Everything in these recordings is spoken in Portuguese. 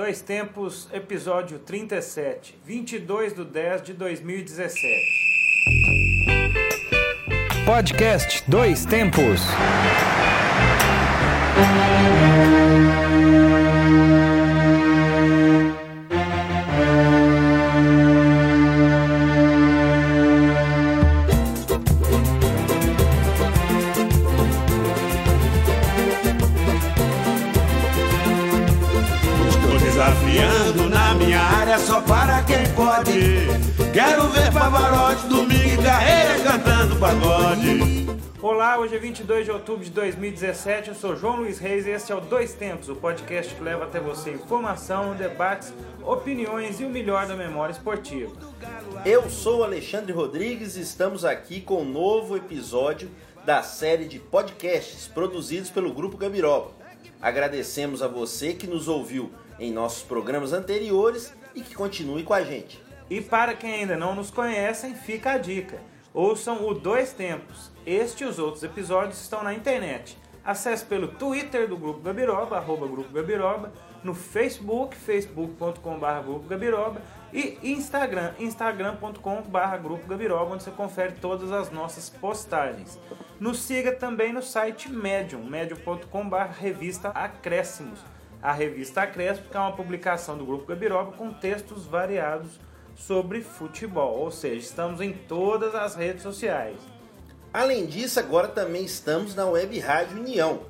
Dois Tempos, episódio 37, 22 de 10 de 2017. Podcast Dois Tempos. 22 de outubro de 2017. Eu sou João Luiz Reis e este é o Dois Tempos, o podcast que leva até você informação, debates, opiniões e o melhor da memória esportiva. Eu sou Alexandre Rodrigues e estamos aqui com um novo episódio da série de podcasts produzidos pelo Grupo Gabiroba. Agradecemos a você que nos ouviu em nossos programas anteriores e que continue com a gente. E para quem ainda não nos conhecem, fica a dica. Ouçam o Dois Tempos. Este e os outros episódios estão na internet. Acesse pelo Twitter do Grupo Gabiroba, arroba Grupo Gabiroba, no Facebook, facebook.com.br Grupo Gabiroba e Instagram, instagram.com.br Grupo Gabiroba, onde você confere todas as nossas postagens. Nos siga também no site Medium, medium.com.br Revista Acréscimos. A revista Acréscimos é uma publicação do Grupo Gabiroba com textos variados sobre futebol, ou seja, estamos em todas as redes sociais. Além disso, agora também estamos na Web Rádio União.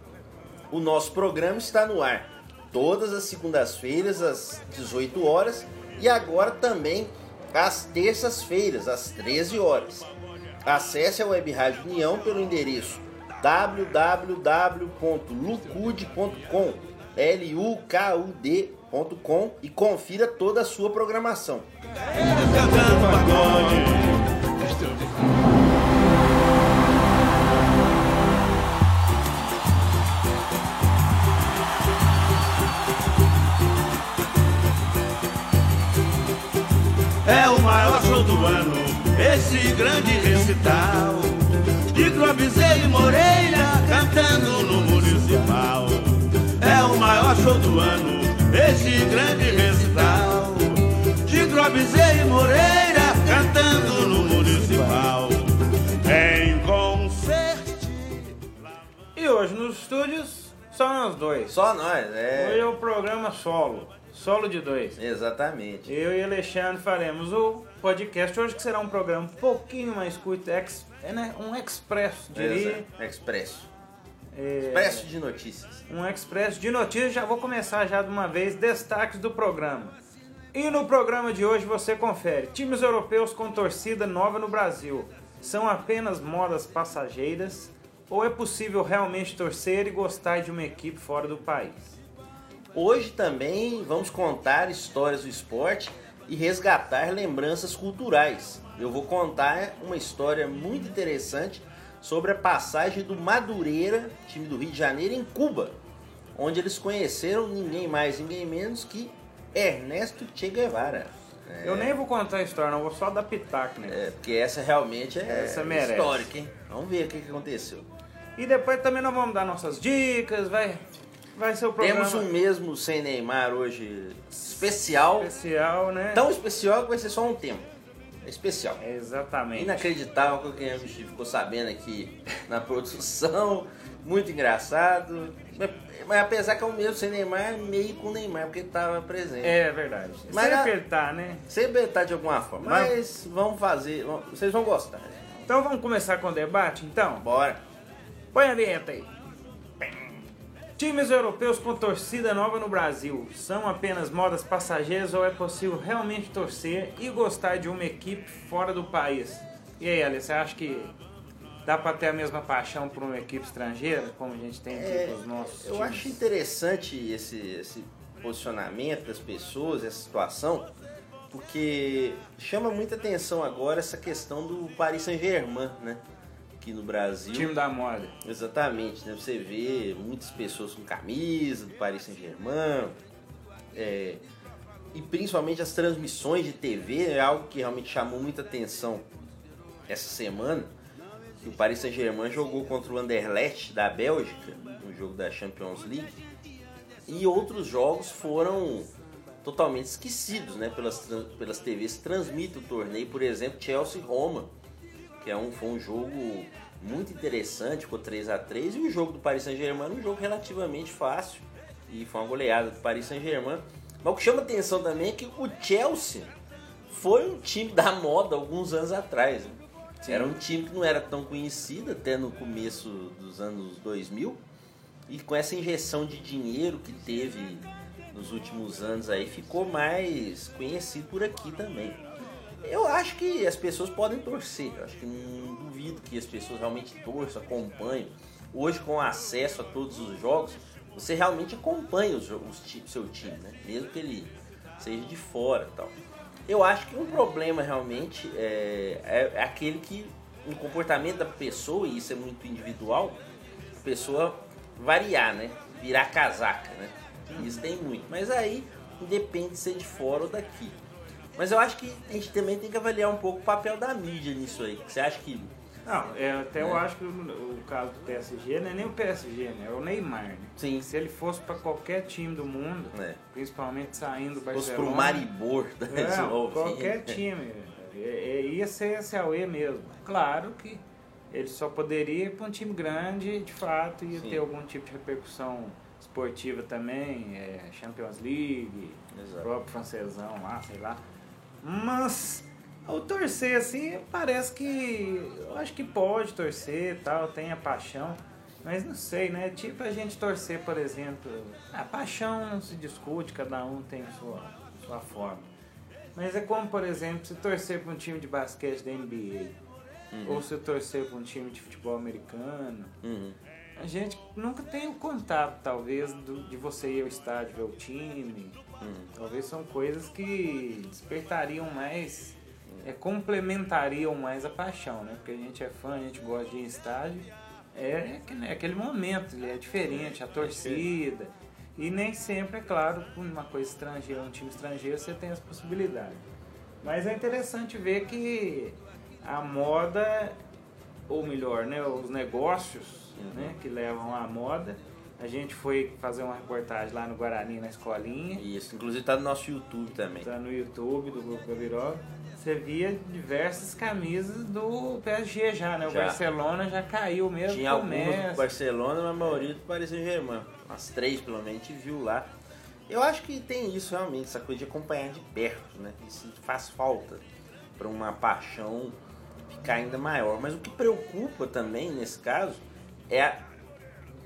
O nosso programa está no ar todas as segundas-feiras às 18 horas e agora também às terças-feiras às 13 horas. Acesse a Web Rádio União pelo endereço www.lucude.com L-U-K-U-D.com e confira toda a sua programação. É maior show do ano, esse grande recital. De Globizei e Moreira cantando no Municipal. É o maior show do ano, esse grande recital. De Globizei e Moreira cantando no Municipal. Em concerto. E hoje nos estúdios, só nós dois. Só nós, Hoje é. é o programa solo, solo de dois. Exatamente. Eu e Alexandre faremos o podcast hoje, que será um programa um pouquinho mais curto, ex, é, né, um expresso, diria. Expresso. É, Expresso de notícias. um expresso de notícias. Já vou começar já de uma vez, destaques do programa. E no programa de hoje você confere: times europeus com torcida nova no Brasil são apenas modas passageiras ou é possível realmente torcer e gostar de uma equipe fora do país? Hoje também vamos contar histórias do esporte e resgatar lembranças culturais. Eu vou contar uma história muito interessante sobre a passagem do Madureira, time do Rio de Janeiro, em Cuba, onde eles conheceram ninguém mais, ninguém menos que Ernesto Che Guevara. É, Eu nem vou contar a história, não, vou só dar pitaco, né? é, porque essa realmente é Essa merece. histórica, hein? Vamos ver o que, que aconteceu. E depois também nós vamos dar nossas dicas, vai, vai ser o programa Temos um mesmo sem Neymar hoje especial, especial, né? tão especial que vai ser só um tempo. É especial. Exatamente. Inacreditável que a gente ficou sabendo aqui na produção. Muito engraçado. Mas, mas apesar que é o mesmo sem Neymar, meio com Neymar, porque ele estava presente. É verdade. Mas Sempre a- ele tá, né? Sempre tá de alguma forma. Mas- Mas vamos fazer. Vocês vão gostar. Então vamos começar com o debate, então? Bora. Põe a vinheta aí. Times europeus com torcida nova no Brasil são apenas modas passageiras ou é possível realmente torcer e gostar de uma equipe fora do país? E aí, Alice, você acha que dá pra ter a mesma paixão por uma equipe estrangeira, como a gente tem aqui É, com os nossos eu times? acho interessante esse, esse posicionamento das pessoas, essa situação, porque chama muita atenção agora essa questão do Paris Saint-Germain, né? Aqui no Brasil. Time da moda. Exatamente, né? Você vê muitas pessoas com camisa do Paris Saint-Germain, é, e principalmente as transmissões de TV, é algo que realmente chamou muita atenção essa semana. O Paris Saint-Germain jogou contra o Anderlecht da Bélgica, no jogo da Champions League, e outros jogos foram totalmente esquecidos, né? Pelas, pelas TVs que transmitem o torneio, por exemplo, Chelsea-Roma, que é um, foi um jogo muito interessante, ficou 3 a 3 e o jogo do Paris Saint-Germain um jogo relativamente fácil e foi uma goleada do Paris Saint-Germain. Mas o que chama atenção também é que o Chelsea foi um time da moda alguns anos atrás. né? Era um time que não era tão conhecido até no começo dos anos 2000 e com essa injeção de dinheiro que teve nos últimos anos aí ficou mais conhecido por aqui também. Eu acho que as pessoas podem torcer, eu acho que não duvido que as pessoas realmente torçam, acompanhem. Hoje com acesso a todos os jogos, você realmente acompanha os, os seu time, né? Mesmo que ele seja de fora tal. Eu acho que um problema realmente é, é- é aquele que no comportamento da pessoa, e isso é muito individual, a pessoa variar, né? Virar casaca, né? Isso tem muito. Mas aí depende de ser de fora ou daqui. Mas eu acho que a gente também tem que avaliar um pouco o papel da mídia nisso aí. Você acha que. Não, é, até eu É. acho que o, o caso do PSG não é nem o PSG, né? É o Neymar, né? Sim. Se ele fosse para qualquer time do mundo, É. principalmente saindo do Fosse Barcelona... pro Maribor da É, Eslovênia. qualquer time. É, é, ia ser esse Aue mesmo. Claro que ele só poderia ir para um time grande, de fato, ia Sim. ter algum tipo de repercussão esportiva também, é, Champions League, Exato. próprio francesão lá, sei lá. Mas ao torcer assim, parece que eu acho que pode torcer e tal, tem a paixão. Mas não sei, né? Tipo a gente torcer, por exemplo. A paixão não se discute, cada um tem sua, sua forma. Mas é como, por exemplo, se torcer para um time de basquete da NBA. Ou se torcer para um time de futebol americano. Uhum. A gente nunca tem o contato, talvez, do- de você ir ao estádio ver o time. Uhum. Talvez são coisas que despertariam mais, é, complementariam mais a paixão, né? Porque a gente é fã, a gente gosta de ir em estádio. É aquele, é aquele momento, ele é diferente, a torcida. E nem sempre, é claro, com uma coisa estrangeira, um time estrangeiro, você tem essa possibilidade. Mas é interessante ver que a moda, ou melhor, né, os negócios né, que levam à moda. A gente foi fazer uma reportagem lá no Guarani, na escolinha. Isso, inclusive tá no nosso YouTube também. Tá no YouTube do Grupo Gabiró. Você via diversas camisas do PSG já, né? O Já. Barcelona já caiu mesmo Tinha algumas do. Barcelona, mas a maioria do Paris Saint-Germain. As três, pelo menos, a gente viu lá. Eu acho que tem isso realmente, essa coisa de acompanhar de perto, né? Isso faz falta para uma paixão ficar ainda maior. Mas o que preocupa também, nesse caso, é a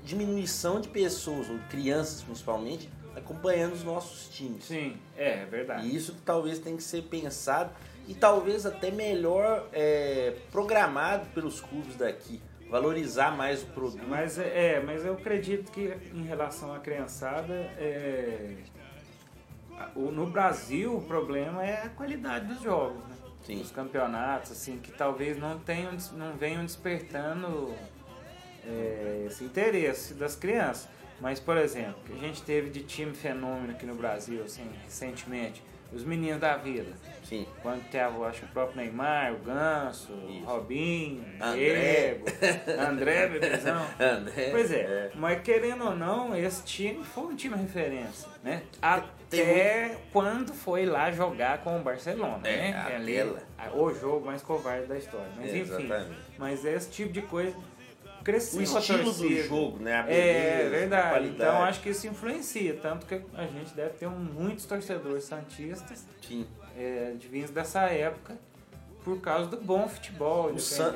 diminuição de pessoas, ou crianças principalmente, acompanhando os nossos times. Sim, é, é verdade. E isso que talvez tem que ser pensado e talvez até melhor é, programado pelos clubes daqui. Valorizar mais o produto. Mas é, mas eu acredito que em relação à criançada, é, no Brasil o problema é a qualidade dos jogos, né? Sim. Os campeonatos, assim, que talvez não tenham, não venham despertando é, esse interesse das crianças. Mas, por exemplo, que a gente teve de time fenômeno aqui no Brasil, assim, recentemente, os meninos da Vila. Sim. Quando teve, eu acho, o próprio Neymar, o Ganso, Isso. o Robinho, o André. Diego, André, bebezão. André, Pois é, é. mas querendo ou não, esse time foi um time referência, né? Tem Até quando foi lá jogar com o Barcelona, É, né? aquela. Ali, o jogo mais covarde da história. Mas enfim, Exatamente. mas esse tipo de coisa cresceu O a estilo do jogo, né? A É, beleza, a verdade. Então acho que isso influencia, tanto que a gente deve ter um- muitos torcedores santistas Sim. é, de dessa época por causa do bom futebol. O San...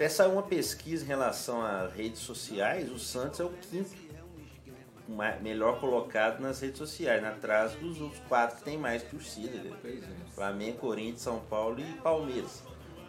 Essa é uma pesquisa em relação às redes sociais. O Santos é o quinto melhor colocado nas redes sociais, né? atrás dos outros quatro que tem mais torcida. né? Pois é. Flamengo, Corinthians, São Paulo e Palmeiras.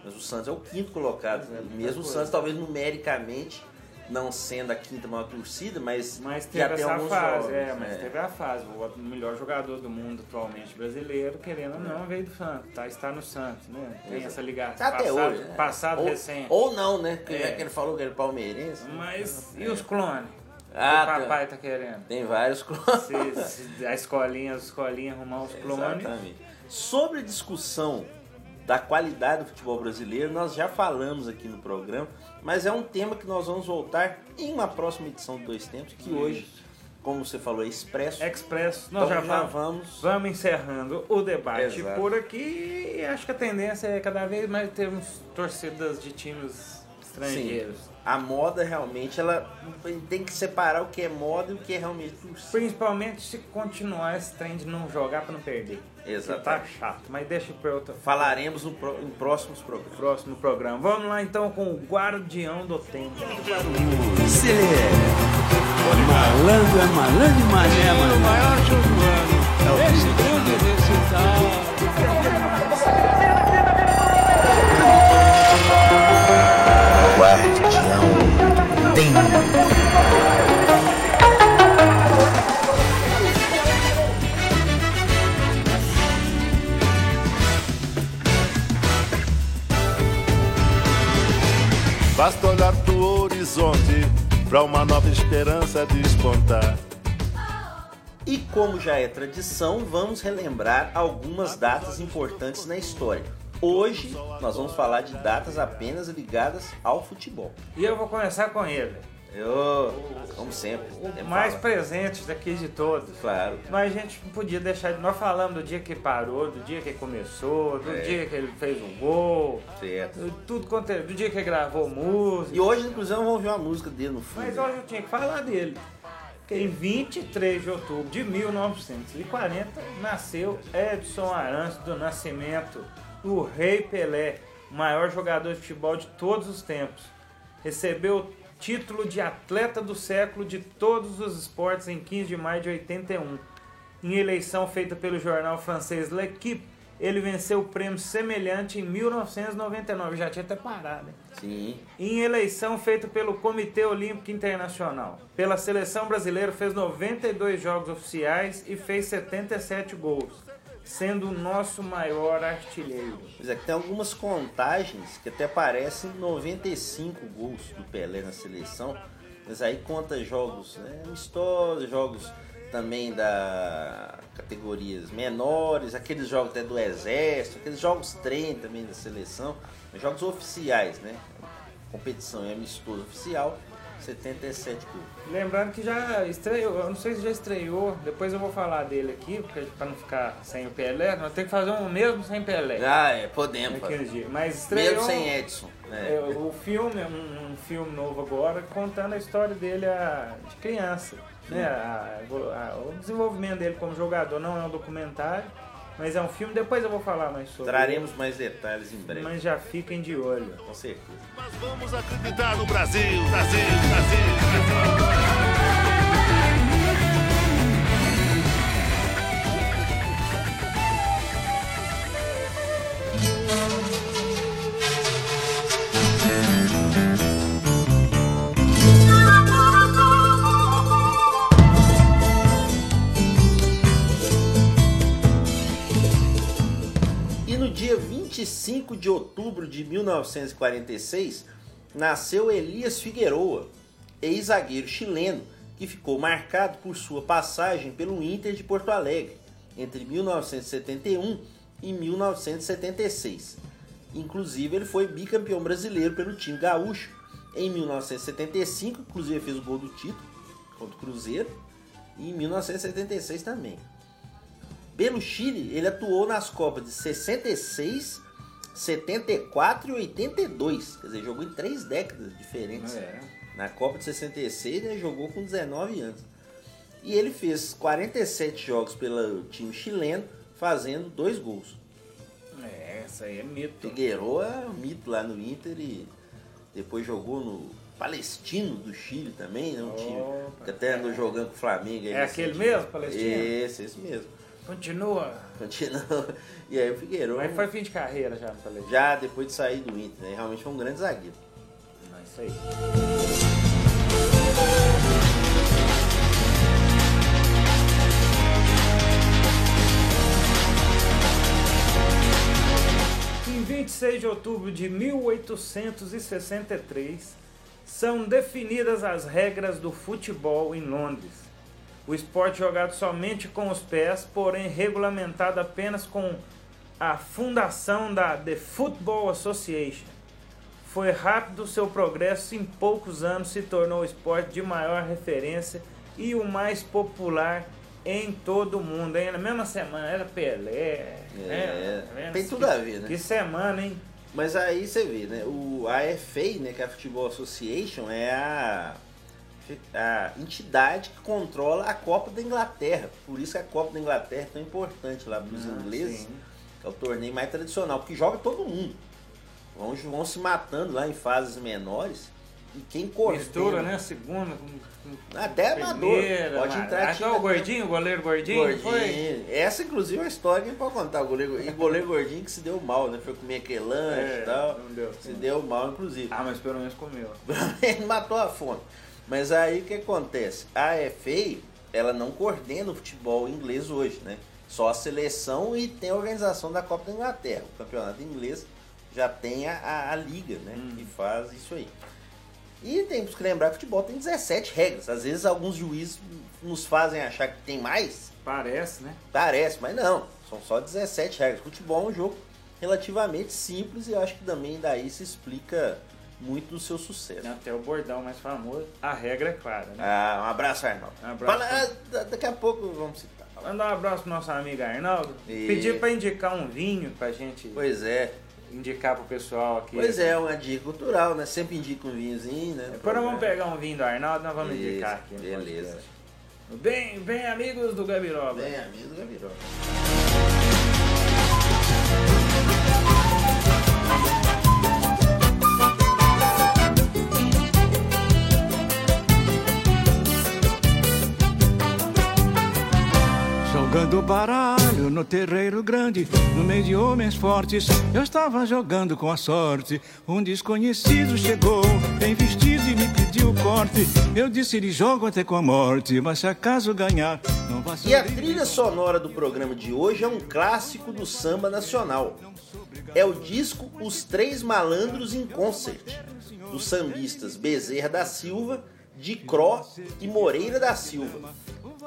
Mas o Santos é o quinto colocado. né? É, Mesmo o. Santos, talvez numericamente, não sendo a quinta maior torcida, mas, Mas teve tem essa alguns fase, jogos, é, mas né? teve a fase. O melhor jogador do mundo atualmente brasileiro, querendo ou não, veio do Santos, tá? Está no Santos, né? Tem Exato. essa ligação. Tá até passado, hoje. né? Passado ou, recente. Ou não, né? Porque É. já que ele falou que é palmeirense. Mas e os clones? Ah, o papai tá querendo. Tem vários clones. Se, se a escolinha, as escolinhas arrumar os clones. Exatamente. Sobre a discussão da qualidade do futebol brasileiro, nós já falamos aqui no programa, mas é um tema que nós vamos voltar em uma próxima edição do Dois Tempos, que hoje como você falou, é expresso. Expresso. Nós Então já, já vamos, vamos. encerrando o debate Exato. por aqui. E acho que a tendência é cada vez mais termos torcidas de times estrangeiros. A moda realmente ela tem que separar o que é moda e o que é realmente. Principalmente se continuar esse trem de não jogar pra não perder. Exatamente. Tá chato, mas deixa para outro Falaremos no pro- em próximos programas. próximo programa. Vamos lá então com o Guardião do Tempo. Você malandro é malandro e mané, mano. O maior como já é tradição, vamos relembrar algumas datas importantes na história. Hoje nós vamos falar de datas apenas ligadas ao futebol. E eu vou começar com ele. Eu, como sempre, O mais fala. presente daqui de todos. Claro. Mas a gente não podia deixar de. Nós falamos do dia que parou, do dia que começou, do É. dia que ele fez o gol, Certo. do- tudo quanto é- do dia que ele gravou música. E hoje, inclusive, vamos ouvir uma música dele no fundo. Mas hoje eu tinha que falar dele. Porque em 23 de outubro de 1940 nasceu Edson Arantes do Nascimento, o Rei Pelé, maior jogador de futebol de todos os tempos. Recebeu o título de atleta do século de todos os esportes em 15 de maio de 81. Em eleição feita pelo jornal francês L'Equipe, ele venceu o prêmio semelhante em 1999. Já tinha até parado, hein? Sim. Em eleição feita pelo Comitê Olímpico Internacional. Pela seleção brasileira fez 92 jogos oficiais e fez 77 gols, sendo o nosso maior artilheiro. Pois é, tem algumas contagens que até parecem 95 gols do Pelé na seleção. Mas aí conta jogos né, amistosos, jogos também da categorias menores, aqueles jogos até do exército, aqueles jogos treino também da seleção, jogos oficiais, né? Competição é amistoso oficial, 77 gols. Lembrando que já estreou, eu não sei se já estreou, depois eu vou falar dele aqui, porque para não ficar sem o Pelé, nós temos que fazer um mesmo sem Pelé. Ah, é, podemos dia. Mas estreou Mesmo sem Edson. né? é, o filme, um, um filme novo agora, contando a história dele a- de criança. Né? A- a- o desenvolvimento dele como jogador não é um documentário, mas é um filme, depois eu vou falar mais sobre Traremos mais detalhes em ele, breve, mas já fiquem de olho. com certeza. Mas vamos acreditar no Brasil, Brasil, Brasil, Brasil. 25 de outubro de 1946, nasceu Elias Figueroa, ex-zagueiro chileno, que ficou marcado por sua passagem pelo Inter de Porto Alegre entre 1971 e 1976. Inclusive, ele foi bicampeão brasileiro pelo time gaúcho em 1975, inclusive fez o gol do título contra o Cruzeiro, e em 1976 também. Pelo Chile, ele atuou nas Copas de 66, 74 e 82. Quer dizer, jogou em três décadas diferentes. É. Na Copa de 66, ele jogou com 19 anos. E ele fez 47 jogos pelo time chileno, fazendo dois gols. É, essa aí é mito. Figueiredo é um mito lá no Inter e depois jogou no Palestino do Chile também, né? Um time Opa. que até andou jogando com o Flamengo. aí É aquele mesmo, Palestino? Esse, esse mesmo. Continua. Continua. E aí o Figueiredo Mas foi fim de carreira já no Palestina. já depois de sair do Inter, né? Realmente foi um grande zagueiro. Não, isso aí. Em 26 de outubro de 1863, são definidas as regras do futebol em Londres. O esporte jogado somente com os pés, porém regulamentado apenas com a fundação da The Football Association. Foi rápido seu progresso e em poucos anos se tornou o esporte de maior referência e o mais popular em todo o mundo. Aí na mesma semana era Pelé. né? Tá vendo? tem tudo a ver, né? Que semana, hein? Mas aí você vê, né? O AFA, né, que é a Football Association, é a, a entidade que controla a Copa da Inglaterra. Por isso que a Copa da Inglaterra é tão importante lá para os Ah, ingleses. sim. É o torneio mais tradicional, porque joga todo mundo. Vão, vão se matando lá em fases menores. E quem coordena... Mistura, né? Segunda com, com Até amador. Pode entrar que é time o gordinho, o goleiro gordinho, foi? Gordinho. Essa, inclusive, é uma história que a gente pode contar. O goleiro, e goleiro gordinho que se deu mal, né? Foi comer aquele lanche É, e tal. não deu. Se deu mal, inclusive. Ah, mas pelo menos comeu. Ele matou a fome. Mas aí o que acontece? A FA, ela não coordena o futebol inglês hoje, né? Só a seleção e tem a organização da Copa da Inglaterra. O campeonato inglês já tem a, a- a liga, né? Que faz isso aí. E temos que lembrar que o futebol tem 17 regras. Às vezes alguns juízes nos fazem achar que tem mais, Parece, né? Parece, mas não. São só 17 regras. Futebol é um jogo relativamente simples e eu acho que também daí se explica muito do seu sucesso. Até o bordão mais famoso. A regra é clara, né? Ah, um abraço, Arnaldo. Um abraço. Fala, ah, da- daqui a pouco vamos citar. Mandar um abraço pro nosso amigo Arnaldo. E- Pedir pra indicar um vinho pra gente Pois é. indicar pro pessoal aqui. Pois é, uma dica cultural, né? Sempre indica um vinhozinho, né? Depois nós vamos pegar um vinho do Arnaldo, nós vamos Isso, indicar aqui. beleza. Bem, bem amigos do Gabiroba. Bem, amigo do Gabiroba. Jogando baralho no terreiro grande, no meio de homens fortes, eu estava jogando com a sorte. Um desconhecido chegou, bem vestido e me pediu corte. Eu disse lhe jogo até com a morte, mas se acaso ganhar, não vá E a trilha sonora do programa de hoje é um clássico do samba nacional. É o disco Os Três Malandros em Concert, dos sambistas Bezerra da Silva, Dicró e Moreira da Silva,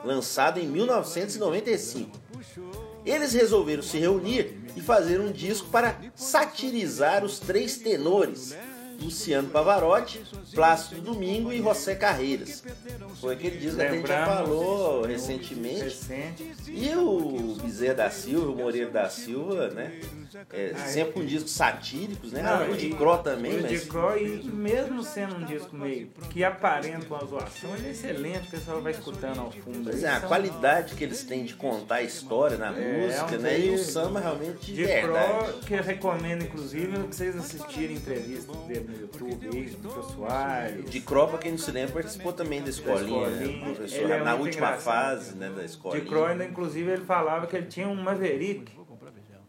lançado em 1995. Eles resolveram se reunir e fazer um disco para satirizar os três tenores, Luciano Pavarotti, Plácido Domingo e José Carreiras. Foi aquele disco que a gente já falou recentemente. Recente. E o Bezerra da Silva, o Moreira da Silva, né? É, sempre com discos satíricos, né? Não, o de Cro também, O mas. de Cro, e mesmo sendo um disco meio que aparenta uma zoação, ele é excelente, o pessoal vai escutando ao fundo. Pois é, a são- qualidade que eles têm de contar a história na É, música, é um né? E o samba realmente de De verdade. Pro, que eu recomendo, inclusive, que vocês assistirem entrevistas dele no YouTube aí, do Soares. De Cro, pra quem não se lembra, participou também da escolinha? Escolinha. Professor, Ele é na última engraçado. fase né, da De escolinha. Cro, ainda, inclusive, ele falava que ele tinha um Maverick,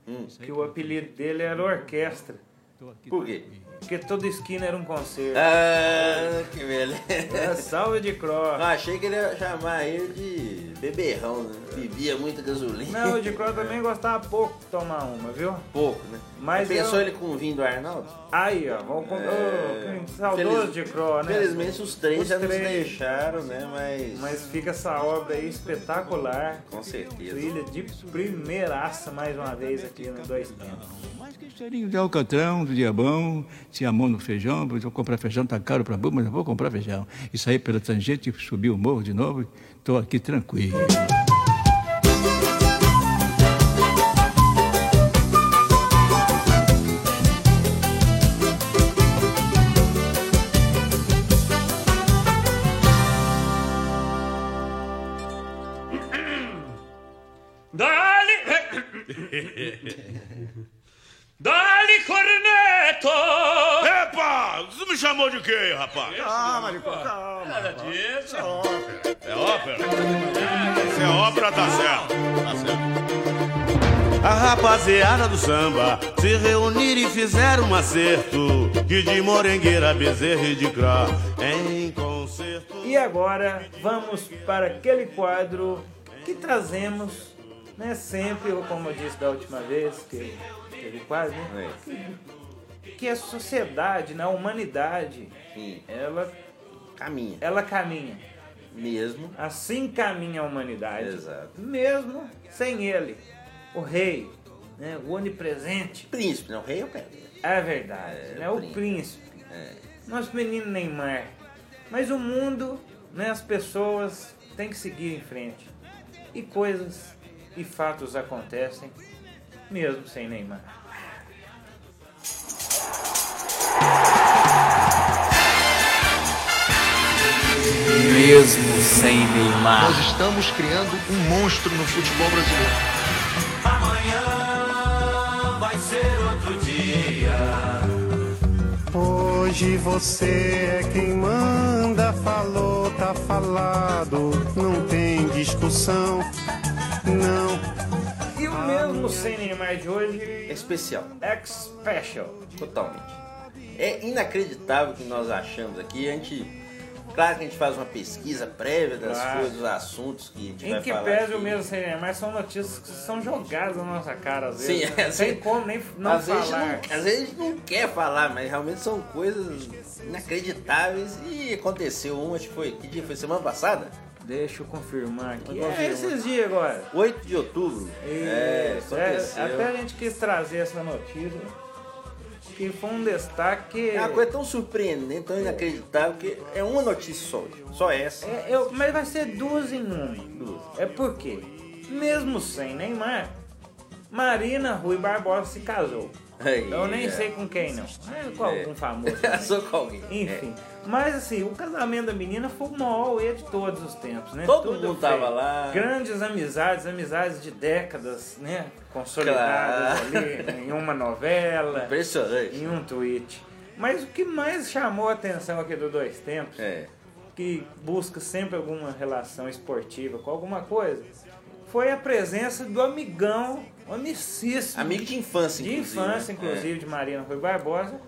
Hum. que o apelido dele era Orquestra, Por quê? Porque toda esquina era um concerto. Ah, que beleza. É, salve de Cro. Eu achei que ele ia chamar ele de beberrão, né? Bebia muita gasolina. Não, o de Cro também gostava pouco de tomar uma, viu? Pouco, né? Mas Pensou eu- ele com o vinho do Arnaldo? Aí, ó, vamos com... É. Saudoso Feliz- de Cro, né? Felizmente os três Os já nos três. deixaram, né? Mas, Mas fica essa obra aí espetacular. com certeza. Trilha de primeiraça mais uma vez aqui no Dois Tempos. Mas que cheirinho de alcatrão, do diabão, tinha mão no feijão, eu comprar feijão tá caro para burro, mas eu vou comprar feijão. E saí pela tangente, subi o morro de novo, estou aqui tranquilo. De quê, rapaz? Calma, Licó, calma. Nada disso. É ópera? Se é ópera, tá certo. Tá certo. A rapaziada do samba se reuniram e fizeram um acerto Que de morengueira, bezerra e de crá Em concerto E agora vamos para aquele quadro que trazemos, né, sempre, como eu disse da última vez, que teve quase, né? É, Que a sociedade, né, a humanidade, sim. ela, Caminha. ela caminha. Mesmo. Assim caminha a humanidade. Exato. Mesmo sem ele. O rei, né, o onipresente. Príncipe, não? O rei é o cara. É verdade, É, né? o príncipe. príncipe. É. Nosso menino Neymar. Mas o mundo, né, as pessoas tem que seguir em frente. E coisas e fatos acontecem mesmo sem Neymar. Mesmo sem Neymar. Nós estamos criando um monstro no futebol brasileiro. Amanhã vai ser outro dia. Hoje você é quem manda, falou, tá falado, não tem discussão, não. E o mesmo sem Neymar de hoje, É especial. X Special. Totalmente. É inacreditável o que nós achamos aqui. A gente. Claro que a gente faz uma pesquisa prévia das Claro. coisas, dos assuntos que a gente Em vai que falar. pese aqui. o mesmo sem Neymar, são notícias que são jogadas na nossa cara às vezes. é, não sim. tem como nem não às vezes, falar. não, às vezes a gente não quer falar, mas realmente são coisas inacreditáveis. E aconteceu um, acho que foi. Que dia foi? Semana passada? Deixa eu confirmar aqui. É esses dias agora. 8 de outubro. É, Isso, aconteceu. até a gente quis trazer essa notícia, que foi um destaque. É uma coisa tão surpreendente, tão inacreditável, que é uma notícia só. Só essa. É, eu- mas vai ser duas em uma. É porque, mesmo sem Neymar, Marina Rui Barbosa se casou. Aí, Eu nem é. sei com quem não. É com É. algum famoso. também. Casou com alguém. Enfim. Mas assim, o casamento da menina foi o maior auê de todos os tempos, né? Todo Tudo mundo tava lá. Grandes amizades, amizades de décadas, né? Consolidadas Claro. ali em uma novela, É. Impressionante. em um tweet. Mas o que mais chamou a atenção aqui do Dois Tempos, É. que busca sempre alguma relação esportiva com alguma coisa, foi a presença do amigão, amicíssimo. Amigo de infância, De inclusive. infância, né? inclusive, de Marina Rui Barbosa.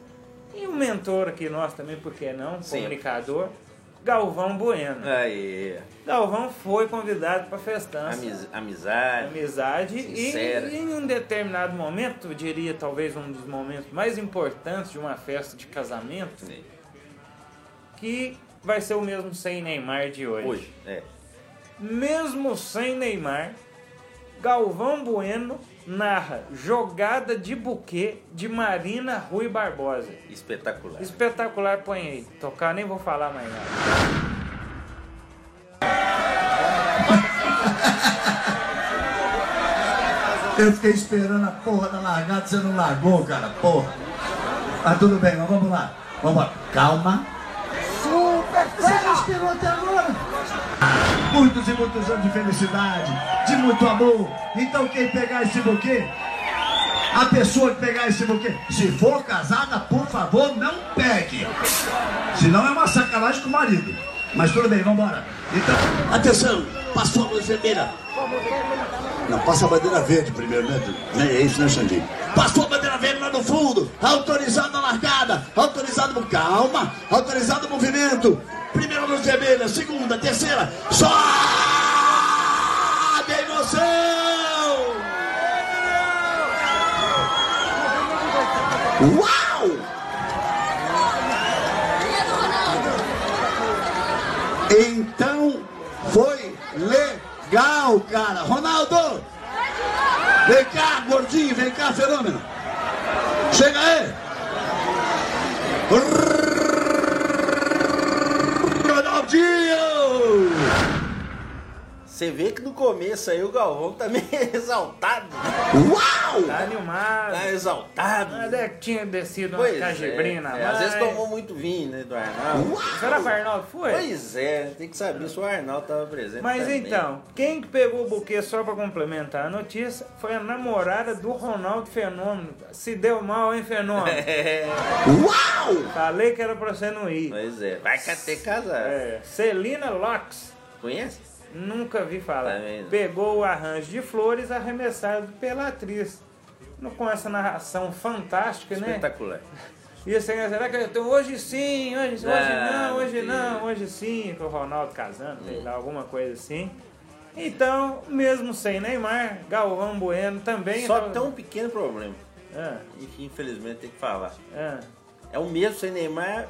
E o mentor aqui nosso também, por que não? Sempre. Comunicador, Galvão Bueno. Aí, Galvão foi convidado para festança. amiz- amizade. Amizade e, Sincera. e em um determinado momento, eu diria talvez um dos momentos mais importantes de uma festa de casamento, Sim. que vai ser o mesmo sem Neymar de hoje. Hoje, é. Mesmo sem Neymar, Galvão Bueno narra jogada de buquê de Marina Rui Barbosa. Espetacular. Espetacular, põe aí. Tocar, nem vou falar mais nada. Eu fiquei esperando a porra da largada, você não largou, cara, porra. Mas tudo bem, mas vamos lá. Vamos lá. Calma. Super Você já esperou até agora? Muitos e muitos anos de felicidade, de muito amor. Então quem pegar esse buquê, a pessoa que pegar esse buquê, se for casada, por favor, não pegue. Senão é uma sacanagem com o marido. Mas tudo bem, vamos embora. Então, atenção, passou a luz vermelha. Não, passa a bandeira verde primeiro, né? É isso, né, Xandinho? Passou a bandeira verde lá no fundo, autorizado a largada, autorizado calma, autorizado o movimento. Primeira luz vermelha, segunda, terceira, sobe a emoção! Uau! Então foi legal, cara. Ronaldo! Vem cá, gordinho, vem cá, fenômeno. Chega aí. Ronaldinho! Você vê que no começo aí o Galvão tá meio exaltado. Uau! Tá animado. Tá exaltado. Mas é que tinha descido uma Pois cajibrina. é, é, às vezes tomou muito vinho, né, do Arnaldo. Será que o Arnaldo foi? Pois é, tem que saber se o Arnaldo tava presente Mas também. então, quem que pegou o buquê só pra complementar a notícia foi a namorada do Ronaldo Fenômeno. Se deu mal, hein, Fenômeno? É, Uau! Falei que era pra você não ir. pois é. Vai que até casar. É, Celina Locks. Conhece? Nunca vi falar. Não. Pegou o arranjo de flores arremessado pela atriz. Com essa narração fantástica, né? Espetacular. E assim, será que eu hoje sim, hoje, hoje Ah, não, hoje não, hoje sim, com o Ronaldo casando, sei lá, alguma coisa assim. Então, mesmo sem Neymar, Galvão Bueno também. Só tava- tem um pequeno problema. Ah, E que infelizmente tem que falar. ah. É o mesmo sem Neymar,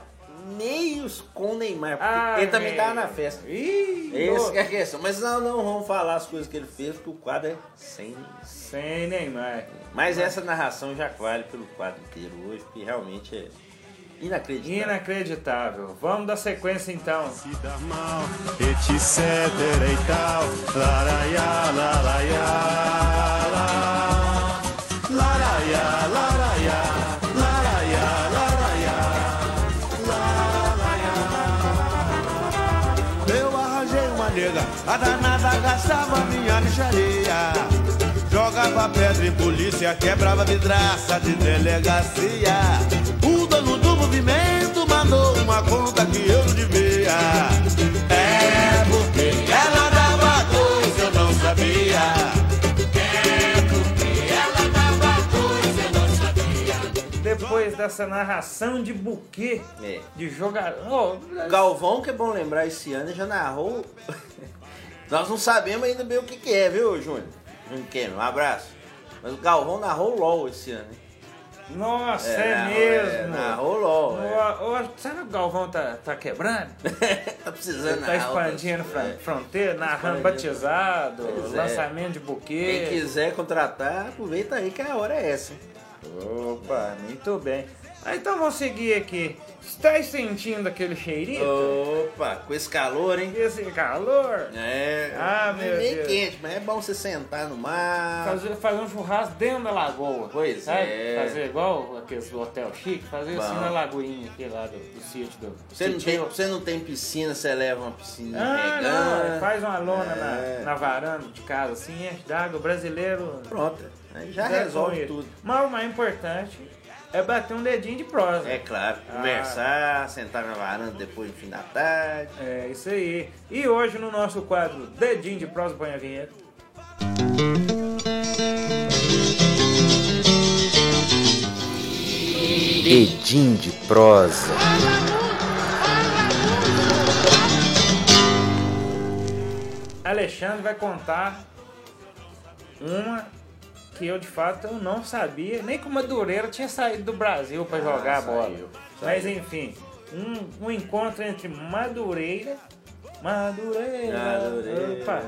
meios com Neymar. Porque Ah, ele também meu. tava na festa. Ih, Esse que é a questão. Mas não, não vamos falar as coisas que ele fez, porque o quadro é sem. Sem Neymar. Mas essa narração já vale pelo quadro inteiro hoje, porque realmente é. Inacreditável. Inacreditável. Vamos dar sequência então. se dar mal, etc e tal. Laraiá. Laraiá, laraiá, laraiá, a danada gastava minha mixaria. Jogava pedra em polícia, quebrava vidraça de delegacia. O dono do movimento mandou uma conta que eu não devia. É porque ela dava coisa, eu não sabia. É porque ela dava coisa, eu não sabia. Depois dessa narração de buquê É. de jogador. O Galvão, que é bom lembrar, esse ano já narrou. Nós não sabemos ainda bem o que, que é, viu, Júnior? Júnior Keno, um abraço. Mas o Galvão narrou LOL esse ano. hein? Nossa, é, narrou- mesmo. narrou LOL. é. Ô, ô, será que o Galvão tá, tá quebrando? tá precisando Ele tá expandindo outras- é. fronteira, narrando batizado, é. lançamento de Quem buquê. quiser contratar, aproveita aí que a hora é essa. Opa, muito bem. Ah, então vamos seguir aqui. Está sentindo aquele cheirinho? Opa, com esse calor, hein? Esse calor? É, Ah, meu nem Deus. quente, mas é bom você sentar no mar. Fazer, fazer um churrasco dentro da lagoa. Pois sabe? é. Fazer igual aqueles hotel chique, fazer assim Bom. na lagoinha aqui lá do, do sítio do Você não, tem, você não tem piscina, você leva uma piscina Ah, não, faz uma lona É. na, na varanda de casa, assim, enche d'água. O brasileiro Pronto, aí já resolve tudo. Mas o mais importante é bater um dedinho de prosa. É claro, Ah. conversar, sentar na varanda depois no fim da tarde. É isso aí. E hoje no nosso quadro Dedinho de Prosa, põe a vinheta. Dedinho de prosa. Alexandre vai contar uma que eu de fato eu não sabia, nem que o Madureira tinha saído do Brasil para jogar a bola. Ah, saiu, Mas saiu. enfim, um, um encontro entre Madureira, Madureira, Madureira, opa,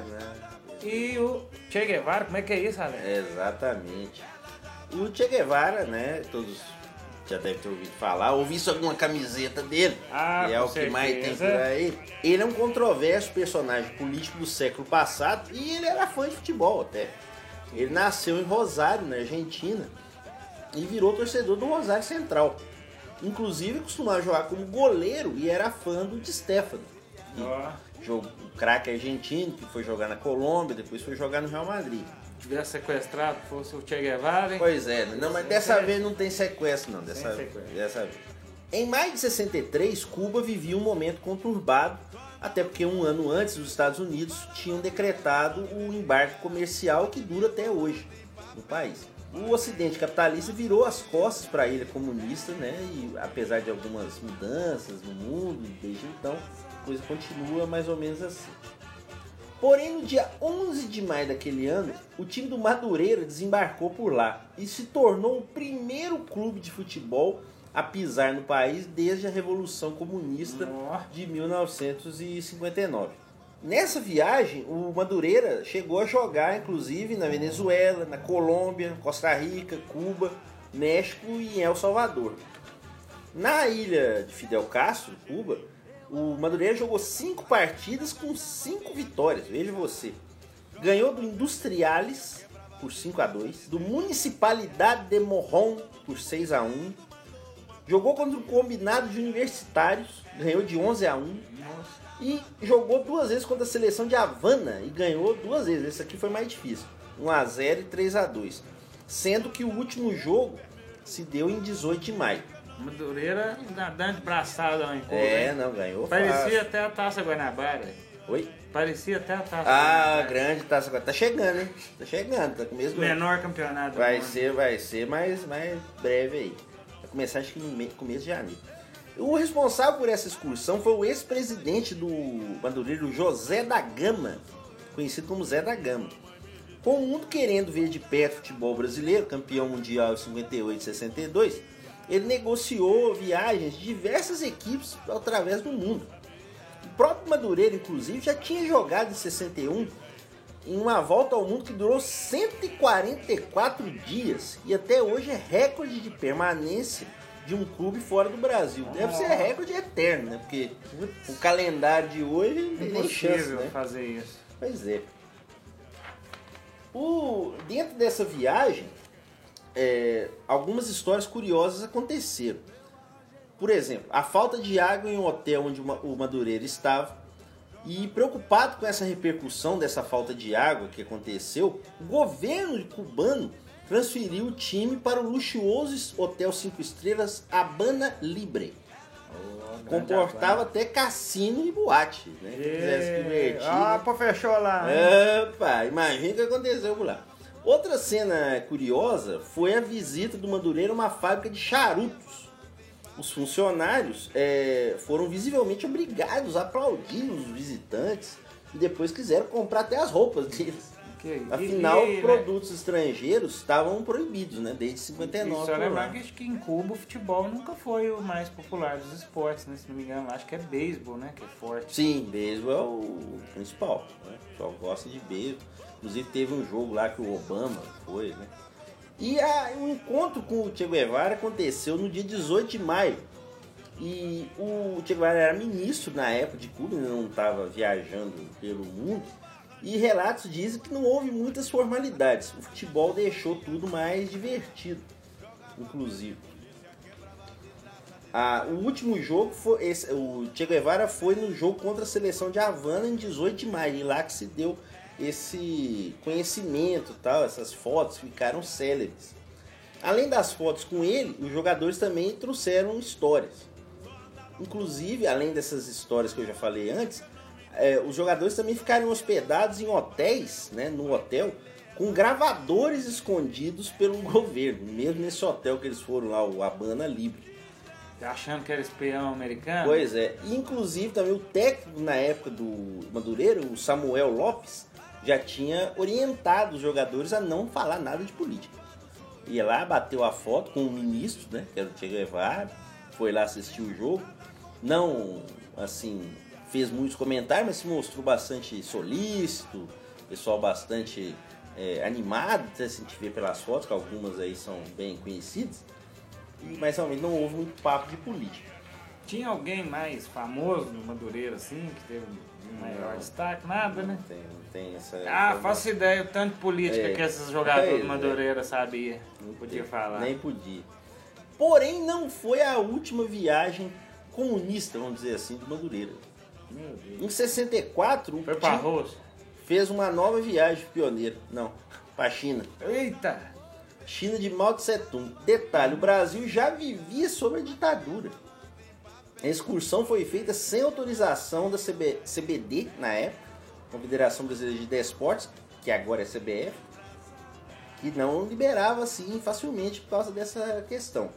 e o Che Guevara, como é que é isso, Alex? Exatamente. O Che Guevara, né? Todos já devem ter ouvido falar, ou visto alguma camiseta dele, Ah, que é o que mais tem certeza. por aí. Ele é um controverso personagem político do século passado e ele era fã de futebol até. Ele nasceu em Rosário, na Argentina, e virou torcedor do Rosário Central. Inclusive costumava jogar como goleiro e era fã do Di Stefano. Jogo, o craque argentino que foi jogar na Colômbia, depois foi jogar no Real Madrid. tivesse sequestrado, fosse o Che Guevara, hein? Pois é, não, mas dessa vez não tem sequestro não, dessa, sequestro. dessa vez. Em maio de 63, Cuba vivia um momento conturbado, até porque um ano antes os Estados Unidos tinham decretado o embarque comercial que dura até hoje no país. O Ocidente capitalista virou as costas para a ilha comunista, né? E apesar de algumas mudanças no mundo desde então, a coisa continua mais ou menos assim. Porém, no dia 11 de maio daquele ano, o time do Madureira desembarcou por lá e se tornou o primeiro clube de futebol a pisar no país desde a Revolução Comunista de 1959. Nessa viagem, o Madureira chegou a jogar, inclusive, na Venezuela, na Colômbia, Costa Rica, Cuba, México e em El Salvador. Na ilha de Fidel Castro, Cuba, o Madureira jogou cinco partidas com cinco vitórias. Veja você. Ganhou do Industriales por 5 a 2 do Municipalidade de Morron por 6 a 1 Jogou contra o Combinado de Universitários, ganhou de 11 a 1 E jogou duas vezes contra a seleção de Havana e ganhou duas vezes. Esse aqui foi mais difícil. 1 a 0 e 3 a 2 Sendo que o último jogo se deu em 18 de maio. Madureira nadando de braçada lá em Cuba, É, hein? não, ganhou Parecia fácil. até a Taça Guanabara. Oi? Parecia até a Taça Ah, Guanabara. grande taça agora. Tá chegando, hein? Tá chegando, tá com mesmo. Menor campeonato Vai ser, vai ser mais, mais breve aí. Começar acho que no me- começo de janeiro. O responsável por essa excursão foi o ex-presidente do Madureiro, José da Gama, conhecido como Zé da Gama. Com o mundo querendo ver de perto o futebol brasileiro, campeão mundial em 58 e 62, ele negociou viagens de diversas equipes através do mundo. O próprio Madureira, inclusive, já tinha jogado em 61 em uma volta ao mundo que durou 144 dias e até hoje é recorde de permanência de um clube fora do Brasil. Deve ser recorde eterno, né? Porque o calendário de hoje não tem nem chance, Impossível né? fazer isso. Pois é. O, dentro dessa viagem, é, algumas histórias curiosas aconteceram. Por exemplo, a falta de água em um hotel onde o Ma- o Madureira estava. E preocupado com essa repercussão dessa falta de água que aconteceu, o governo cubano transferiu o time para o luxuoso hotel 5 estrelas Habana Libre. Comportava até cassino e boate, né? Quem quisesse se divertir, Ah, né? pô, fechou lá. Opa, imagina o que aconteceu por lá. Outra cena curiosa foi a visita do Madureira a uma fábrica de charutos. Os funcionários eh, foram visivelmente obrigados a aplaudir os visitantes e depois quiseram comprar até as roupas deles. Que- Afinal, e- e, né, produtos estrangeiros estavam proibidos, né? Desde 59 E só lá. lembrar que que em Cuba o futebol nunca foi o mais popular dos esportes, né? Se não me engano, acho que é beisebol, né? Que é forte. Sim, beisebol é o principal. Né? O pessoal gosta de beisebol. Inclusive teve um jogo lá que o Obama foi, né? E o encontro com o Che Guevara aconteceu no dia 18 de maio. E o Che Guevara era ministro na época de Cuba, não estava viajando pelo mundo. E relatos dizem que não houve muitas formalidades. O futebol deixou tudo mais divertido, inclusive. Ah, o último jogo foi esse, o Che Guevara foi no jogo contra a seleção de Havana em 18 de maio, e lá que se deu esse conhecimento, tal, essas fotos ficaram célebres. Além das fotos com ele, os jogadores também trouxeram histórias. Inclusive, além dessas histórias que eu já falei antes, eh, os jogadores também ficaram hospedados em hotéis, né, no hotel, com gravadores escondidos pelo governo, mesmo nesse hotel que eles foram lá, o Habana Libre. Achando que era espião americano? Pois é, e inclusive também o técnico na época do Madureira, o Samuel Lopes, já tinha orientado os jogadores a não falar nada de política. Ia lá, bateu a foto com o ministro, né, que era o Che Guevara, foi lá assistir o jogo. Não, assim, fez muitos comentários, mas se mostrou bastante solícito, pessoal bastante é, animado, até se a gente vê pelas fotos, que algumas aí são bem conhecidas. E- Mas realmente não houve muito papo de política. Tinha alguém mais famoso no Madureira, assim, que teve um maior destaque? Nada, né? Não tem, não tem essa. Ah, faço ideia o tanto de política É. que esses jogadores Pois do é. Madureira sabiam. Não Não podia falar. Nem podia. Porém, não foi a última viagem comunista, vamos dizer assim, do Madureira. Meu Deus. Em 64, o Foi Rússia. fez uma nova viagem pioneira. Não, pra China. Eita! China de Mao Tse Tung. Detalhe, o Brasil já vivia sob a ditadura. A excursão foi feita sem autorização da CB CBD na época, Confederação Brasileira de Desportes, que agora é CBF, que não liberava assim facilmente por causa dessa questão.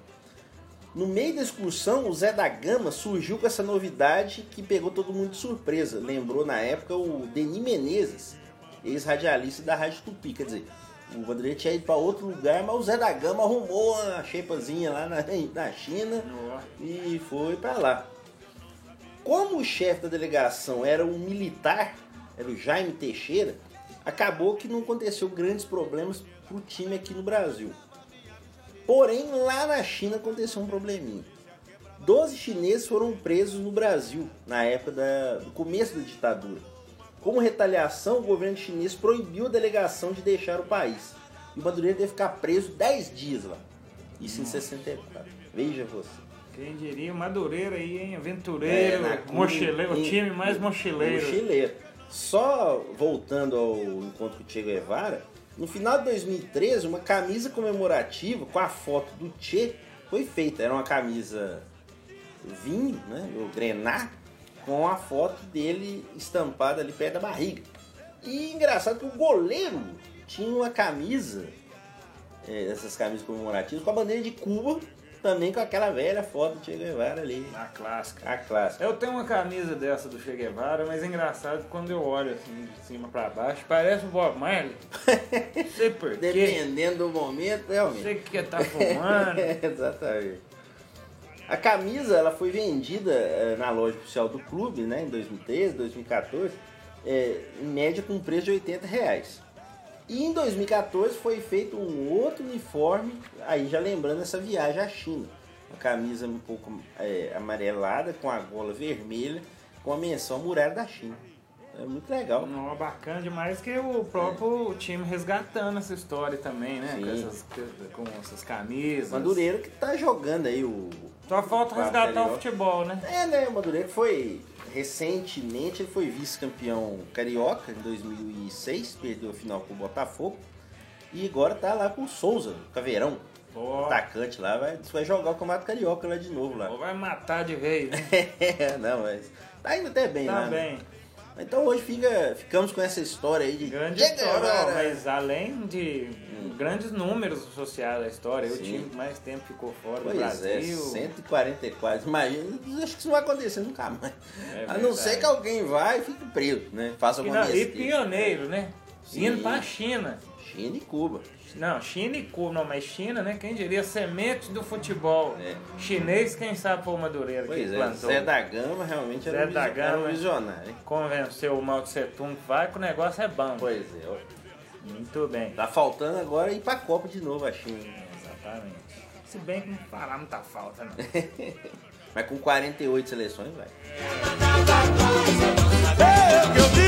No meio da excursão, o Zé da Gama surgiu com essa novidade que pegou todo mundo de surpresa. Lembrou na época o Denis Menezes, ex-radialista da Rádio Tupi. Quer dizer, o Vanderlei tinha ido para outro lugar, mas o Zé da Gama arrumou uma xepazinha lá na, na China e foi para lá. Como o chefe da delegação era um militar, era o Jaime Teixeira, acabou que não aconteceu grandes problemas para o time aqui no Brasil. Porém, lá na China aconteceu um probleminha. Doze chineses foram presos no Brasil na época da- do começo da ditadura. Como retaliação, o governo chinês proibiu a delegação de deixar o país. E o Madureira teve que ficar preso 10 dias lá. Isso em 64. Veja você. Quem diria o Madureira aí, hein? Aventureiro, É, mochileiro, o em- time mais mochileiro. Mochileiro. Só voltando ao encontro com o Che Guevara, no final de 2013, uma camisa comemorativa com a foto do Che foi feita. Era uma camisa vinho, né? O grená, com a foto dele estampada ali perto da barriga. E engraçado que o goleiro tinha uma camisa, é, essas camisas comemorativas, com a bandeira de Cuba, também com aquela velha foto do Che Guevara ali. A clássica. A clássica. Eu tenho uma camisa dessa do Che Guevara, mas é engraçado que quando eu olho assim de cima pra baixo, parece o Bob Marley. Não sei por. Dependendo do momento, realmente. Sei que tá fumando. Exatamente. A camisa ela foi vendida eh, na loja oficial do clube, né, em 2013, 2014, eh, em média com um preço de 80 reais. E em 2014 foi feito um outro uniforme, aí já lembrando essa viagem à China. uma camisa um pouco é, amarelada com a gola vermelha, com a menção muralha da China. É muito legal. Não, bacana demais que o próprio time resgatando essa história também, né? Com essas, com essas camisas. Madureira que tá jogando aí o. Só falta resgatar o futebol, né? É, né? O Madureira foi. Recentemente ele foi vice-campeão carioca em 2006, perdeu a final com o Botafogo. E agora tá lá com o Souza, o Caveirão. Atacante lá, vai, vai jogar o Campeonato Carioca lá de novo lá. Ou vai matar de vez, né? Não, mas tá indo até bem Tá né? bem. Então hoje fica, ficamos com essa história aí de Grande Chega, história, ó, mas além de grandes números associados à história, o Sim. time que mais tempo ficou fora do Pois é, Brasil. 144. Imagina, acho que isso não vai acontecer nunca mais. É a não ser que alguém vá e fique preso, né? Faça alguma não, e pioneiro, né? Sim. Indo pra China. China e Cuba. Não, China e Cuba, não, mas China, né? Quem diria semente do futebol. Chinês, quem sabe foi o Madureira É. Pois que é, plantou. Zé da Gama realmente Zé era, um da visio- era um Gama. visionário. hein? Convenceu o Mao Tse Tung que vai que o negócio é bom. Pois é, ó. Muito bem. Tá faltando agora ir pra Copa de novo a China. Exatamente. Se bem que não fará muita falta, não. Mas com 48 seleções vai. o dia é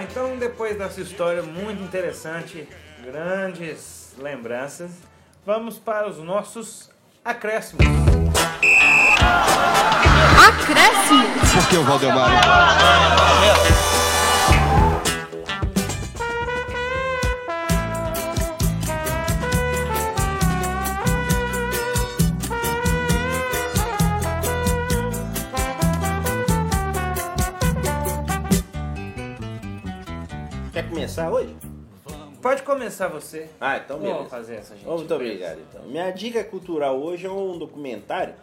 lá, então depois dessa história muito interessante, grandes lembranças, vamos para os nossos acréscimos. Acréscimo. Por que o Valdemar? Começar hoje? Pode começar você. Ah, então beleza. Vamos fazer essa gente. Muito obrigado, então. Minha dica cultural hoje é um documentário.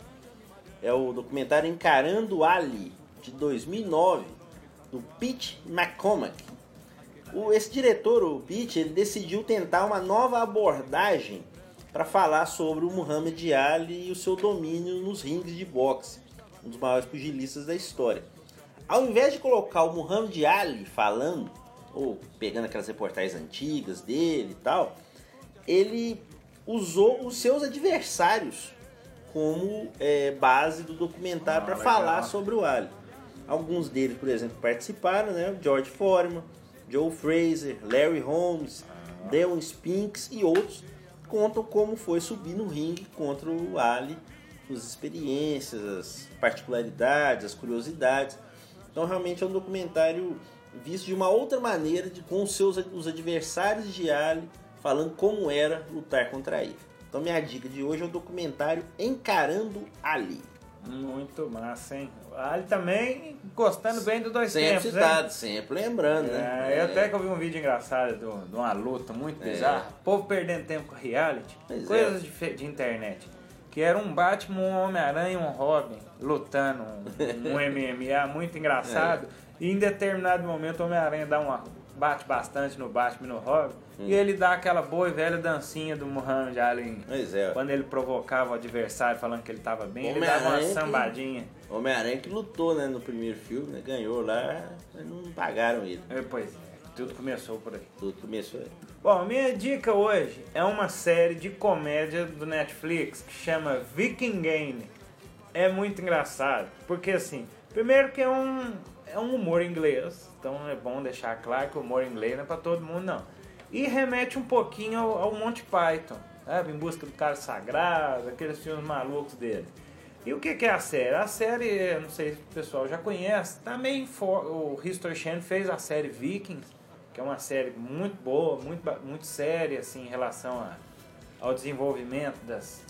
É o documentário Encarando Ali, de 2009, do Pete McCormack. O, esse diretor, o Pete, ele decidiu tentar uma nova abordagem para falar sobre o Muhammad Ali e o seu domínio nos rings de boxe, um dos maiores pugilistas da história. Ao invés de colocar o Muhammad Ali falando, ou pegando aquelas reportagens antigas dele e tal, ele usou os seus adversários como é, base do documentário Ah, para falar sobre o Ali. Alguns deles, por exemplo, participaram, né? George Foreman, Joe Fraser, Larry Holmes, Ah. Delon Spinks e outros contam como foi subir no ringue contra o Ali, as experiências, as particularidades, as curiosidades. Então realmente é um documentário visto de uma outra maneira, de, com os seus os adversários de Ali, falando como era lutar contra ele. Então minha dica de hoje é o documentário Encarando Ali. Muito massa, hein? Ali também gostando bem do dois Sempre tempos, citado, hein? sempre lembrando, né? É, eu até que eu vi um vídeo engraçado do- de uma luta muito É. bizarra. O povo perdendo tempo com reality. Pois é. coisas de, de internet. Que era um Batman, um Homem-Aranha e um Robin lutando um, um MMA muito engraçado. É. E em determinado momento o Homem-Aranha dá uma, bate bastante no Batman e no Robin. Hum. E ele dá aquela boa e velha dancinha do Muhammad Ali. Pois é. Quando ele provocava o adversário falando que ele tava bem, ele dava uma sambadinha. Homem-Aranha que lutou né, no primeiro filme, né, ganhou lá, mas não pagaram ele. É, Pois é, tudo começou por aí. Tudo começou aí. Bom, minha dica hoje é uma série de comédia do Netflix que chama Viking Game. É muito engraçado, porque assim, primeiro que é um, é um humor inglês, então é bom deixar claro que o humor inglês não é pra todo mundo não. E remete um pouquinho ao, ao Monty Python, sabe? Em busca do cara sagrado, aqueles filmes malucos dele. E o que, que é a série? A série, não sei se o pessoal já conhece, tá meio em for... O History Channel fez a série Vikings, que é uma série muito boa, muito, muito séria assim, em relação a, ao desenvolvimento das,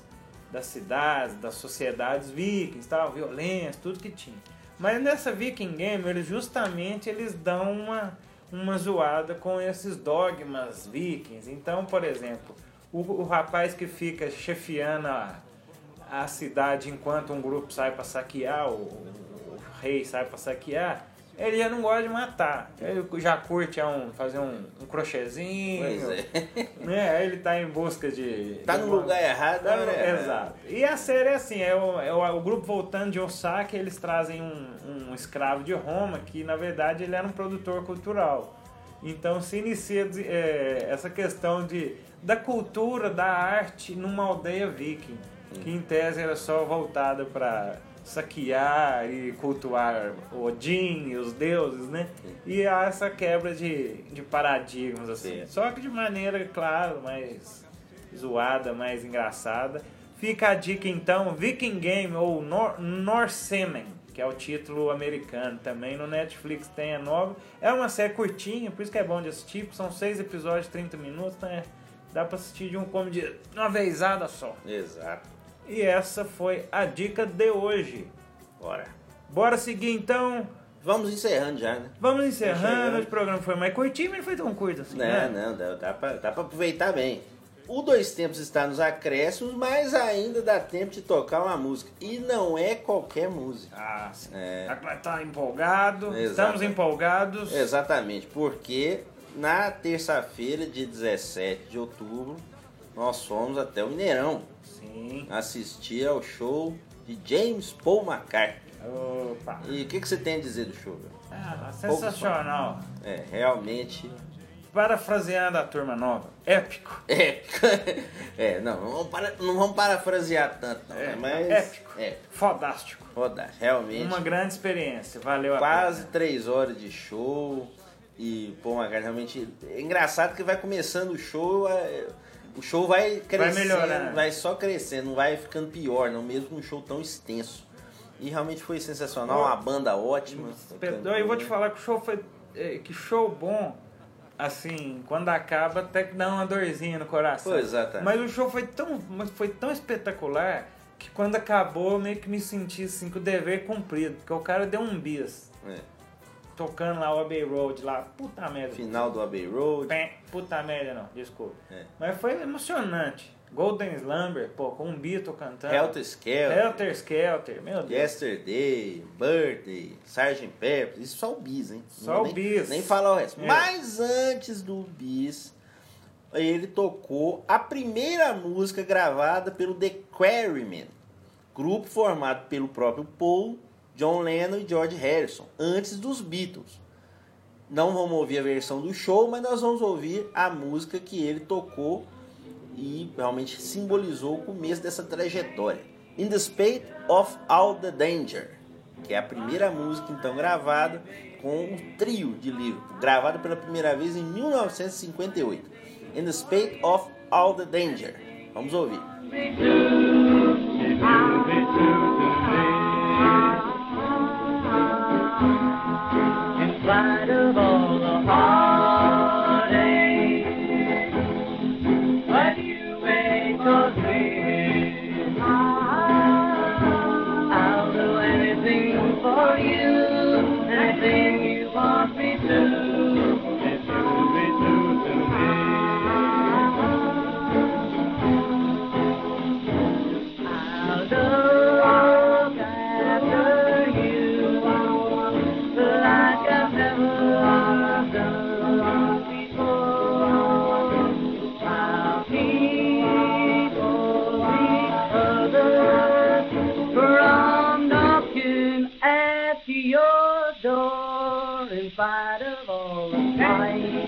das cidades, das sociedades vikings, tal, violência, tudo que tinha. Mas nessa Viking Game, eles justamente eles dão uma, uma zoada com esses dogmas vikings. Então, por exemplo, o, o rapaz que fica chefiando a, a cidade enquanto um grupo sai para saquear, o, o rei sai para saquear, ele já não gosta de matar. Ele já curte é um, fazer um, um crochêzinho. Pois é. Né? Aí ele tá em busca de. Tá de no uma- lugar errado, Tá errada. Exato. E a série é assim: é o, é o, o grupo voltando de Osaka, eles trazem um, um escravo de Roma que na verdade ele era um produtor cultural. Então se inicia é, essa questão de, da cultura, da arte numa aldeia viking, que em tese era só voltada para saquear e cultuar Odin e os deuses, né? E há essa quebra de, de paradigmas, assim. Só que de maneira, claro, mais zoada, mais engraçada. Fica a dica então, Viking Game ou Nor Norsemen, que é o título americano também. No Netflix tem a nova. É uma série curtinha, por isso que é bom de assistir. São seis episódios de 30 minutos, né? Dá pra assistir de um como de uma vezada só. Exato. E essa foi a dica de hoje. Bora. Bora seguir então. Vamos encerrando já, né? Vamos encerrando. O programa foi mais curtinho, mas não foi tão curto assim, Não, né? não, dá, dá, pra, dá pra aproveitar bem. O Dois Tempos está nos acréscimos, mas ainda dá tempo de tocar uma música. E não é qualquer música. Ah, sim. É. Tá empolgado. Estamos empolgados. Exatamente, porque na terça-feira, dia 17 de outubro, nós fomos até o Mineirão Sim. assistir ao show de James Paul McCartney. Opa. E o que, que você tem a dizer do show? Ah, sensacional. É, realmente Parafraseando a turma nova. Épico. épico. É, não, não vamos, para- não vamos parafrasear tanto, não, É, mas épico. É, Fodástico. foda, realmente. Uma grande experiência. Valeu a quase três horas de show. E, pô, McCartney realmente. É engraçado que vai começando o show. é, O show vai crescendo, melhorando. vai só crescendo, não vai ficando pior, não, mesmo um show tão extenso. E realmente foi sensacional, uma banda ótima. Perdoa, eu vou te falar que o show foi. é, Que show bom. Assim, quando acaba, até que dá uma dorzinha no coração. Pois, exatamente. Mas o show foi tão, mas foi tão espetacular que quando acabou, eu meio que me senti assim, com o dever cumprido. Porque o cara deu um bis. É, Tocando lá o Abbey Road lá. Puta merda. final do Abbey Road. Pé, Puta merda não, desculpa. É. Mas foi emocionante. Golden Slumber, pô, com um Beatle cantando. Helter Skelter. Helter Skelter, meu Deus. Yesterday, Birthday, Sgt. Pepper, isso só o bis, hein? Só Não o bis. Nem falar o resto. É. Mas antes do bis, ele tocou a primeira música gravada pelo The Quarrymen, grupo formado pelo próprio Paul, John Lennon e George Harrison, antes dos Beatles. Não vamos ouvir a versão do show, mas nós vamos ouvir a música que ele tocou e realmente simbolizou o começo dessa trajetória. In the Spate of All the Danger, que é a primeira música então gravada com o trio de Liverpool, gravada pela primeira vez em 1958. In the Spate of All the Danger. Vamos ouvir. Door in spite of all the danger.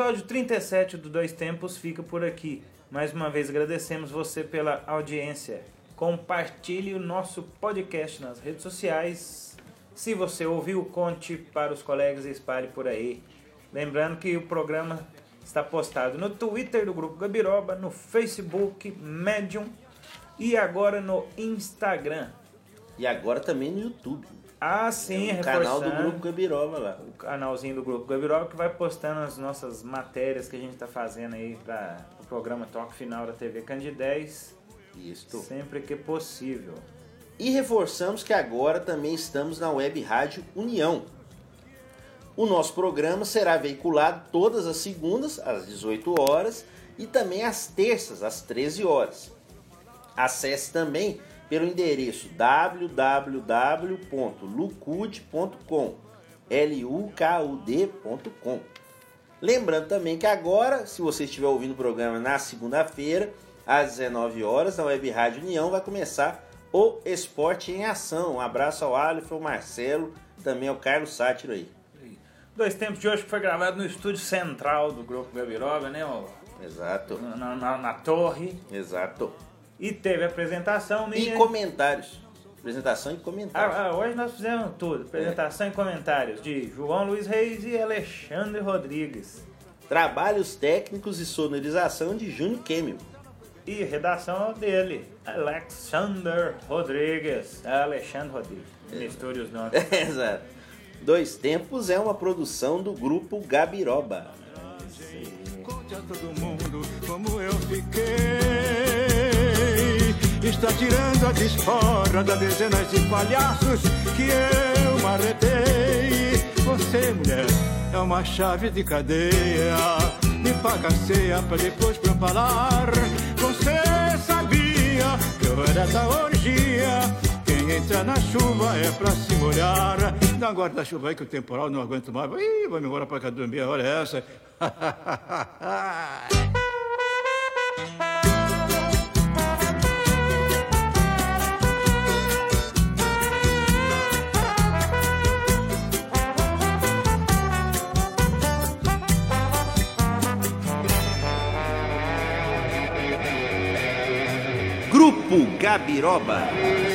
Episódio 37 do Dois Tempos fica por aqui. Mais uma vez agradecemos você pela audiência. Compartilhe o nosso podcast nas redes sociais. Se você ouviu, conte para os colegas e espalhe por aí. Lembrando que o programa está postado no Twitter do Grupo Gabiroba, no Facebook, Medium e agora no Instagram. E agora também no YouTube. Ah, sim, É o canal do. Grupo Gabiroba lá. o canalzinho do Grupo Gabiroba que vai postando as nossas matérias que a gente está fazendo aí para o programa Toque Final da TV Candidez, Isso. sempre que possível. E reforçamos que agora também estamos na web rádio União. O nosso programa será veiculado todas as segundas às 18 horas e também às terças às 13 horas. Acesse também pelo endereço www.lucud.com L-U-K-U-D.com Lembrando também que agora, se você estiver ouvindo o programa na segunda-feira, às 19 horas, na Web Rádio União, vai começar o Esporte em Ação. Um abraço ao Alif, ao Marcelo, também ao Carlos Sátiro aí. Dois tempos de hoje que foi gravado no estúdio central do Grupo Gabiroba, né? ó, Exato, Na, na- na torre. exato. E teve apresentação E minha. comentários. Apresentação e comentários. Ah, ah, hoje nós fizemos tudo. Apresentação e comentários de João Luiz Reis e Alexandre Rodrigues. Trabalhos técnicos e sonorização de Júnior Kemel. E redação dele, Alexander Rodrigues. Alexandre Rodrigues. Misture os nomes. Exato. Dois Tempos é uma produção do grupo Gabiroba. Conte a todo mundo como eu fiquei. Está tirando a desforra das dezenas de palhaços que eu marretei. Você, mulher, é uma chave de cadeia. Me paga ceia pra depois pra falar. Você sabia que eu era da orgia. Quem entra na chuva é pra se molhar. Dá um guarda-chuva aí que o temporal não aguento mais. Ih, vai me embora pra cá dormir, olha essa. Pugabiroba. Gabiroba.